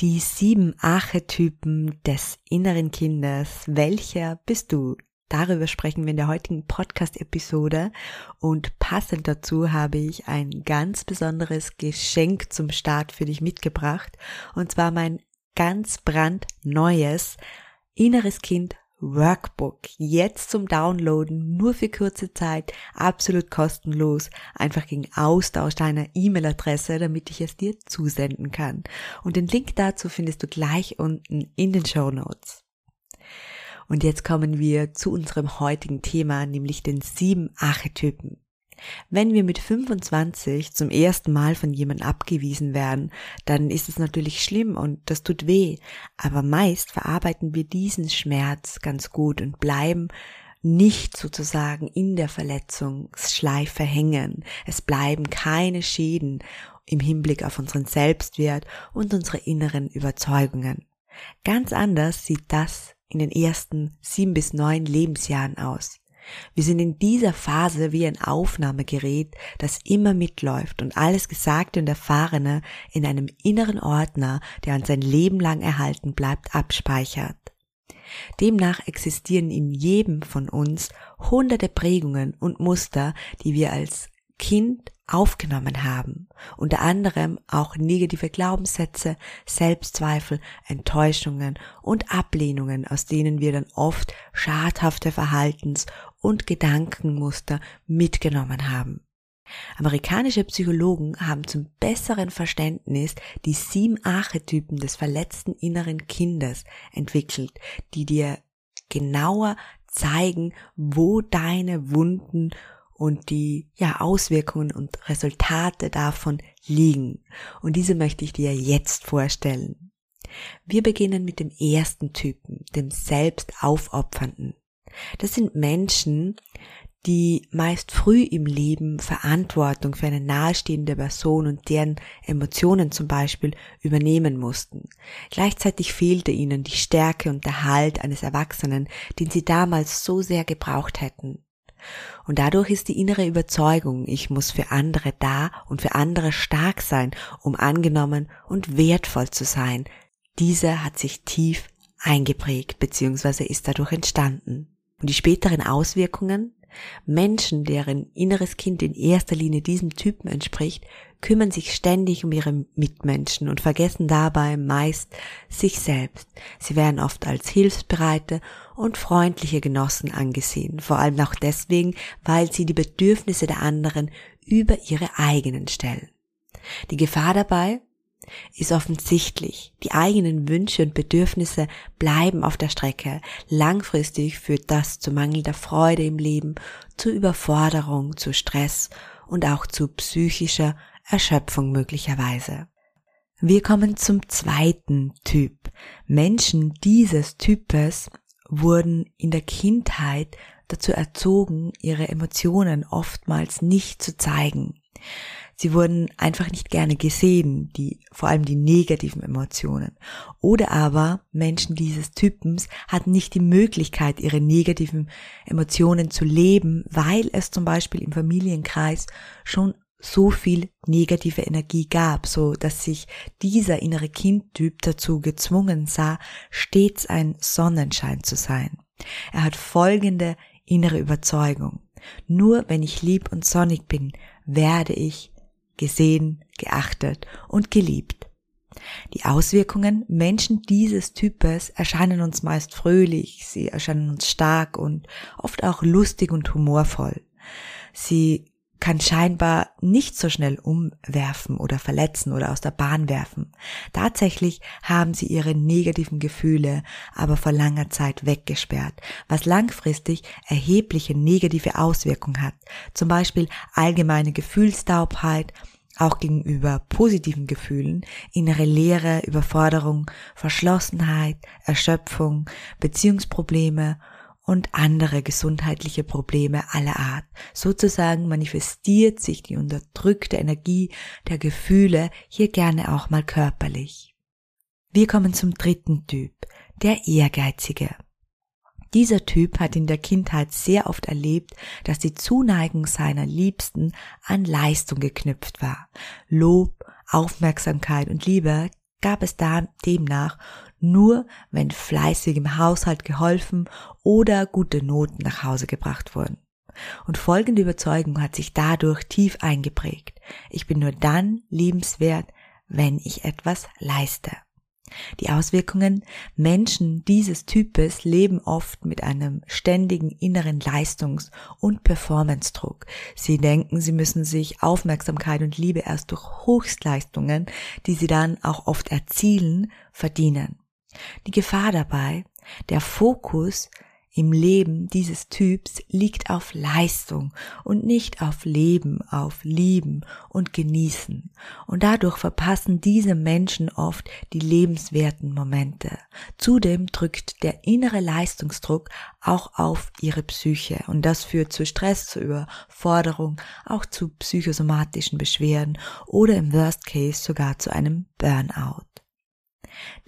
Die sieben Archetypen des inneren Kindes. Welcher bist du? Darüber sprechen wir in der heutigen Podcast-Episode und passend dazu habe ich ein ganz besonderes Geschenk zum Start für dich mitgebracht und zwar mein ganz brandneues Inneres Kind Workbook jetzt zum Downloaden, nur für kurze Zeit, absolut kostenlos, einfach gegen Austausch deiner E-Mail-Adresse, damit ich es dir zusenden kann. Und den Link dazu findest du gleich unten in den Show Notes. Und jetzt kommen wir zu unserem heutigen Thema, nämlich den sieben Archetypen. Wenn wir mit 25 zum ersten Mal von jemandem abgewiesen werden, dann ist es natürlich schlimm und das tut weh, aber meist verarbeiten wir diesen Schmerz ganz gut und bleiben nicht sozusagen in der Verletzungsschleife hängen. Es bleiben keine Schäden im Hinblick auf unseren Selbstwert und unsere inneren Überzeugungen. Ganz anders sieht das in den ersten sieben bis neun Lebensjahren aus. Wir sind in dieser Phase wie ein Aufnahmegerät, das immer mitläuft und alles Gesagte und Erfahrene in einem inneren Ordner, der uns sein Leben lang erhalten bleibt, abspeichert. Demnach existieren in jedem von uns hunderte Prägungen und Muster, die wir als Kind aufgenommen haben. Unter anderem auch negative Glaubenssätze, Selbstzweifel, Enttäuschungen und Ablehnungen, aus denen wir dann oft schadhafte Verhaltens- und Gedankenmuster mitgenommen haben. Amerikanische Psychologen haben zum besseren Verständnis die sieben Archetypen des verletzten inneren Kindes entwickelt, die dir genauer zeigen, wo deine Wunden und die ja, Auswirkungen und Resultate davon liegen. Und diese möchte ich dir jetzt vorstellen. Wir beginnen mit dem ersten Typen, dem Selbstaufopfernden. Das sind Menschen, die meist früh im Leben Verantwortung für eine nahestehende Person und deren Emotionen zum Beispiel übernehmen mussten. Gleichzeitig fehlte ihnen die Stärke und der Halt eines Erwachsenen, den sie damals so sehr gebraucht hätten. Und dadurch ist die innere Überzeugung, ich muss für andere da und für andere stark sein, um angenommen und wertvoll zu sein, diese hat sich tief eingeprägt bzw. ist dadurch entstanden. Und die späteren Auswirkungen? Menschen, deren inneres Kind in erster Linie diesem Typen entspricht, kümmern sich ständig um ihre Mitmenschen und vergessen dabei meist sich selbst. Sie werden oft als hilfsbereite und freundliche Genossen angesehen, vor allem auch deswegen, weil sie die Bedürfnisse der anderen über ihre eigenen stellen. Die Gefahr dabei? Ist offensichtlich. Die eigenen Wünsche und Bedürfnisse bleiben auf der Strecke. Langfristig führt das zu mangelnder Freude im Leben, zu Überforderung, zu Stress und auch zu psychischer Erschöpfung möglicherweise. Wir kommen zum zweiten Typ. Menschen dieses Types wurden in der Kindheit dazu erzogen, ihre Emotionen oftmals nicht zu zeigen. Sie wurden einfach nicht gerne gesehen, die, vor allem die negativen Emotionen. Oder aber Menschen dieses Typens hatten nicht die Möglichkeit, ihre negativen Emotionen zu leben, weil es zum Beispiel im Familienkreis schon so viel negative Energie gab, so dass sich dieser innere Kindtyp dazu gezwungen sah, stets ein Sonnenschein zu sein. Er hat folgende innere Überzeugung. Nur wenn ich lieb und sonnig bin, werde ich gesehen, geachtet und geliebt. Die Auswirkungen Menschen dieses Types erscheinen uns meist fröhlich, sie erscheinen uns stark und oft auch lustig und humorvoll. Sie kann scheinbar nicht so schnell umwerfen oder verletzen oder aus der Bahn werfen. Tatsächlich haben sie ihre negativen Gefühle aber vor langer Zeit weggesperrt, was langfristig erhebliche negative Auswirkungen hat. Zum Beispiel allgemeine Gefühlstaubheit, auch gegenüber positiven Gefühlen, innere Leere, Überforderung, Verschlossenheit, Erschöpfung, Beziehungsprobleme und andere gesundheitliche Probleme aller Art. Sozusagen manifestiert sich die unterdrückte Energie der Gefühle hier gerne auch mal körperlich. Wir kommen zum dritten Typ, der Ehrgeizige. Dieser Typ hat in der Kindheit sehr oft erlebt, dass die Zuneigung seiner Liebsten an Leistung geknüpft war. Lob, Aufmerksamkeit und Liebe gab es da demnach nur, wenn fleißig im Haushalt geholfen oder gute Noten nach Hause gebracht wurden. Und folgende Überzeugung hat sich dadurch tief eingeprägt. Ich bin nur dann liebenswert, wenn ich etwas leiste. Die Auswirkungen Menschen dieses Types leben oft mit einem ständigen inneren Leistungs- und Performance-Druck. Sie denken, sie müssen sich Aufmerksamkeit und Liebe erst durch Höchstleistungen, die sie dann auch oft erzielen, verdienen. Die Gefahr dabei, der Fokus im Leben dieses Typs liegt auf Leistung und nicht auf Leben, auf Lieben und Genießen. Und dadurch verpassen diese Menschen oft die lebenswerten Momente. Zudem drückt der innere Leistungsdruck auch auf ihre Psyche und das führt zu Stress, zu Überforderung, auch zu psychosomatischen Beschwerden oder im Worst Case sogar zu einem Burnout.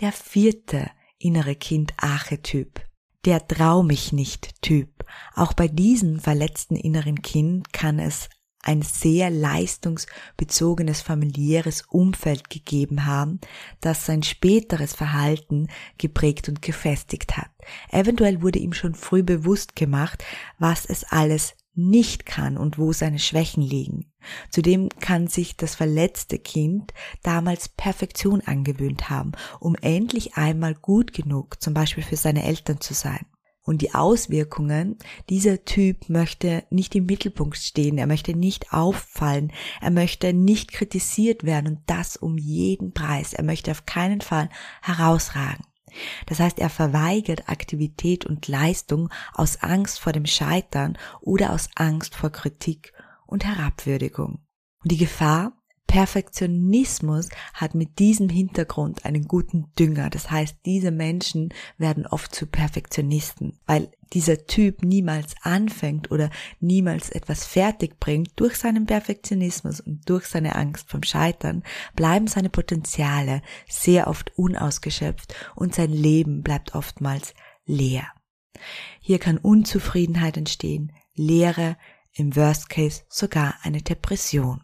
Der vierte innere Kind-Archetyp der Trau mich nicht Typ. Auch bei diesem verletzten inneren Kind kann es ein sehr leistungsbezogenes familiäres Umfeld gegeben haben, das sein späteres Verhalten geprägt und gefestigt hat. Eventuell wurde ihm schon früh bewusst gemacht, was es alles nicht kann und wo seine Schwächen liegen. Zudem kann sich das verletzte Kind damals Perfektion angewöhnt haben, um endlich einmal gut genug zum Beispiel für seine Eltern zu sein. Und die Auswirkungen, dieser Typ möchte nicht im Mittelpunkt stehen, er möchte nicht auffallen, er möchte nicht kritisiert werden und das um jeden Preis, er möchte auf keinen Fall herausragen. Das heißt, er verweigert Aktivität und Leistung aus Angst vor dem Scheitern oder aus Angst vor Kritik und Herabwürdigung. Und die Gefahr, Perfektionismus hat mit diesem Hintergrund einen guten Dünger. Das heißt, diese Menschen werden oft zu Perfektionisten, weil dieser Typ niemals anfängt oder niemals etwas fertig bringt. Durch seinen Perfektionismus und durch seine Angst vom Scheitern bleiben seine Potenziale sehr oft unausgeschöpft und sein Leben bleibt oftmals leer. Hier kann Unzufriedenheit entstehen, Leere, im Worst Case sogar eine Depression.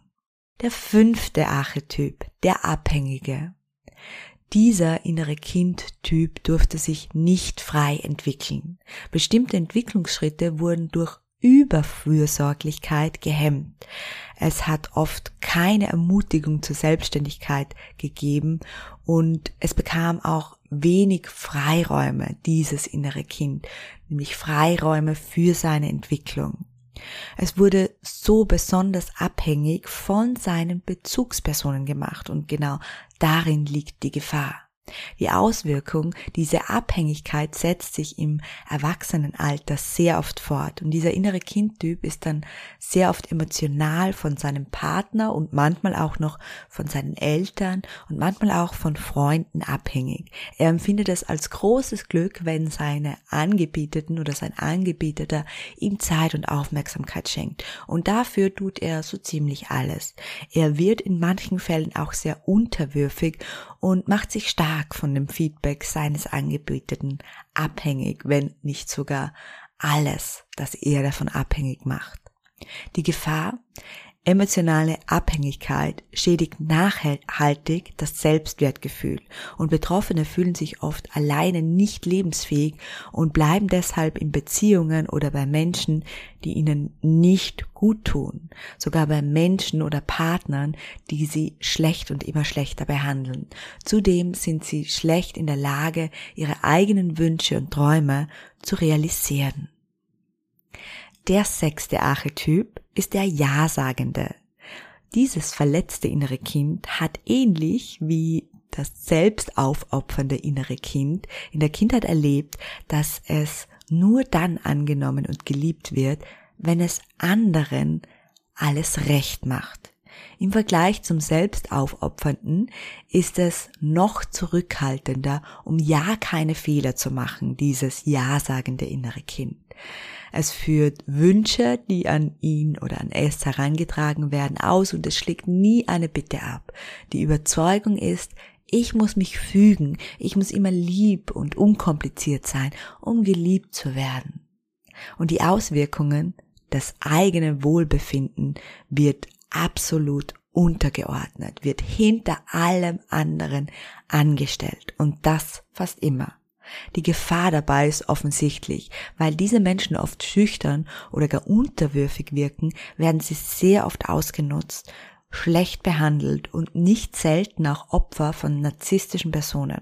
Der fünfte Archetyp, der Abhängige. Dieser innere Kind-Typ durfte sich nicht frei entwickeln. Bestimmte Entwicklungsschritte wurden durch Überfürsorglichkeit gehemmt. Es hat oft keine Ermutigung zur Selbstständigkeit gegeben und es bekam auch wenig Freiräume, dieses innere Kind, nämlich Freiräume für seine Entwicklung. Es wurde so besonders abhängig von seinen Bezugspersonen gemacht und genau darin liegt die Gefahr. Die Auswirkung dieser Abhängigkeit setzt sich im Erwachsenenalter sehr oft fort und dieser innere Kindtyp ist dann sehr oft emotional von seinem Partner und manchmal auch noch von seinen Eltern und manchmal auch von Freunden abhängig. Er empfindet es als großes Glück, wenn seine Angebieteten oder sein Angebieteter ihm Zeit und Aufmerksamkeit schenkt und dafür tut er so ziemlich alles. Er wird in manchen Fällen auch sehr unterwürfig und macht sich stark von dem Feedback seines Angebeteten abhängig, wenn nicht sogar alles, das er davon abhängig macht. Die Gefahr, Emotionale Abhängigkeit schädigt nachhaltig das Selbstwertgefühl und Betroffene fühlen sich oft alleine nicht lebensfähig und bleiben deshalb in Beziehungen oder bei Menschen, die ihnen nicht gut tun, sogar bei Menschen oder Partnern, die sie schlecht und immer schlechter behandeln. Zudem sind sie schlecht in der Lage, ihre eigenen Wünsche und Träume zu realisieren. Der sechste Archetyp ist der Ja-Sagende. Dieses verletzte innere Kind hat ähnlich wie das selbst aufopfernde innere Kind in der Kindheit erlebt, dass es nur dann angenommen und geliebt wird, wenn es anderen alles recht macht. Im Vergleich zum Selbstaufopfernden ist es noch zurückhaltender, um ja keine Fehler zu machen, dieses ja-sagende innere Kind. Es führt Wünsche, die an ihn oder an es herangetragen werden, aus und es schlägt nie eine Bitte ab. Die Überzeugung ist, ich muss mich fügen, ich muss immer lieb und unkompliziert sein, um geliebt zu werden. Und die Auswirkungen, das eigene Wohlbefinden wird absolut untergeordnet, wird hinter allem anderen angestellt und das fast immer. Die Gefahr dabei ist offensichtlich, weil diese Menschen oft schüchtern oder gar unterwürfig wirken, werden sie sehr oft ausgenutzt, schlecht behandelt und nicht selten auch Opfer von narzisstischen Personen.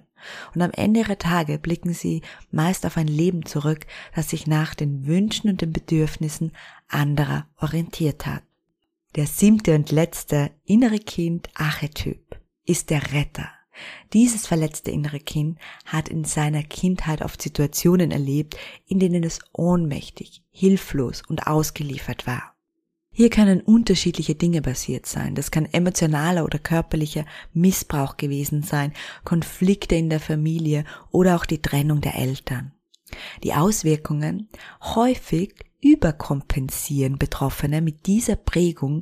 Und am Ende ihrer Tage blicken sie meist auf ein Leben zurück, das sich nach den Wünschen und den Bedürfnissen anderer orientiert hat. Der siebte und letzte innere Kind Archetyp ist der Retter. Dieses verletzte innere Kind hat in seiner Kindheit oft Situationen erlebt, in denen es ohnmächtig, hilflos und ausgeliefert war. Hier können unterschiedliche Dinge passiert sein. Das kann emotionaler oder körperlicher Missbrauch gewesen sein, Konflikte in der Familie oder auch die Trennung der Eltern. Die Auswirkungen häufig überkompensieren Betroffene mit dieser Prägung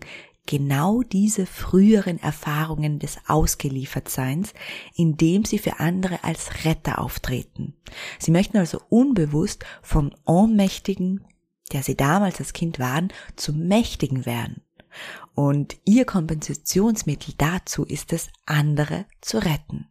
genau diese früheren Erfahrungen des Ausgeliefertseins, indem sie für andere als Retter auftreten. Sie möchten also unbewusst vom Ohnmächtigen der sie damals als Kind waren, zu Mächtigen werden. Und ihr Kompensationsmittel dazu ist es, andere zu retten.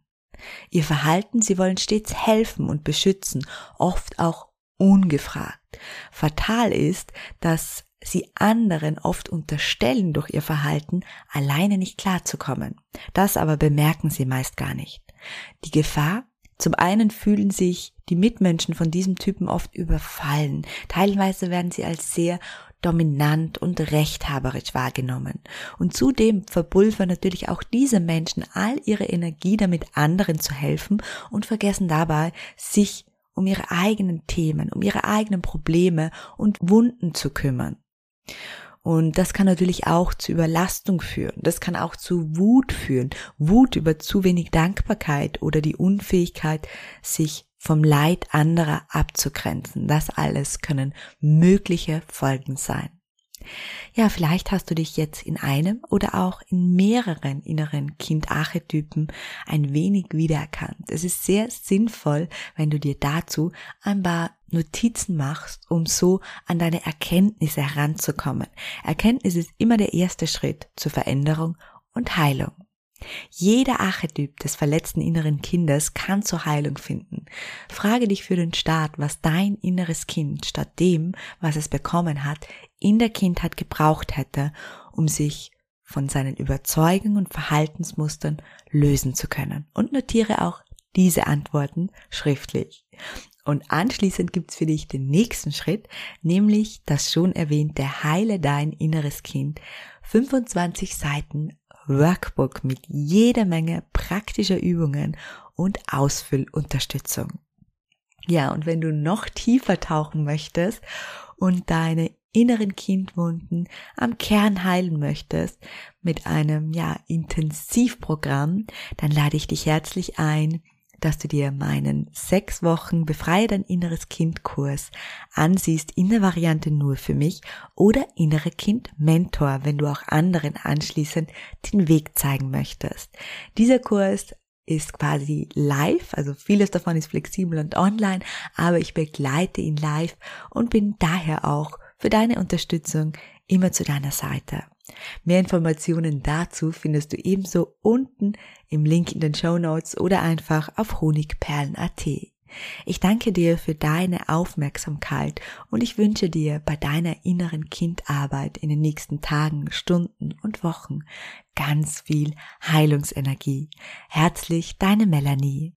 Ihr Verhalten, sie wollen stets helfen und beschützen, oft auch ungefragt. Fatal ist, dass sie anderen oft unterstellen, durch ihr Verhalten alleine nicht klarzukommen. Das aber bemerken sie meist gar nicht. Die Gefahr, zum einen fühlen sich die Mitmenschen von diesem Typen oft überfallen. Teilweise werden sie als sehr dominant und rechthaberisch wahrgenommen. Und zudem verpulvern natürlich auch diese Menschen all ihre Energie damit, anderen zu helfen und vergessen dabei, sich um ihre eigenen Themen, um ihre eigenen Probleme und Wunden zu kümmern. Und das kann natürlich auch zu Überlastung führen. Das kann auch zu Wut führen. Wut über zu wenig Dankbarkeit oder die Unfähigkeit, sich vom Leid anderer abzugrenzen. Das alles können mögliche Folgen sein. Ja, vielleicht hast du dich jetzt in einem oder auch in mehreren inneren Kindarchetypen ein wenig wiedererkannt. Es ist sehr sinnvoll, wenn du dir dazu ein paar Notizen machst, um so an deine Erkenntnisse heranzukommen. Erkenntnis ist immer der erste Schritt zur Veränderung und Heilung. Jeder Archetyp des verletzten inneren Kindes kann zur Heilung finden. Frage dich für den Start, was dein inneres Kind statt dem, was es bekommen hat, in der Kindheit gebraucht hätte, um sich von seinen Überzeugungen und Verhaltensmustern lösen zu können. Und notiere auch diese Antworten schriftlich. Und anschließend gibt's für dich den nächsten Schritt, nämlich das schon erwähnte Heile dein inneres Kind. 25 Seiten Workbook mit jeder Menge praktischer Übungen und Ausfüllunterstützung. Ja, und wenn du noch tiefer tauchen möchtest und deine inneren Kindwunden am Kern heilen möchtest mit einem ja Intensivprogramm, dann lade ich dich herzlich ein, dass du dir meinen sechs Wochen Befreie dein inneres Kind Kurs ansiehst in der Variante nur für mich oder innere Kind Mentor, wenn du auch anderen anschließend den Weg zeigen möchtest. Dieser Kurs ist quasi live, also vieles davon ist flexibel und online, aber ich begleite ihn live und bin daher auch für deine Unterstützung immer zu deiner Seite. Mehr Informationen dazu findest du ebenso unten im Link in den Show Notes oder einfach auf honigperlen.at. Ich danke dir für deine Aufmerksamkeit und ich wünsche dir bei deiner inneren Kindarbeit in den nächsten Tagen, Stunden und Wochen ganz viel Heilungsenergie. Herzlich deine Melanie.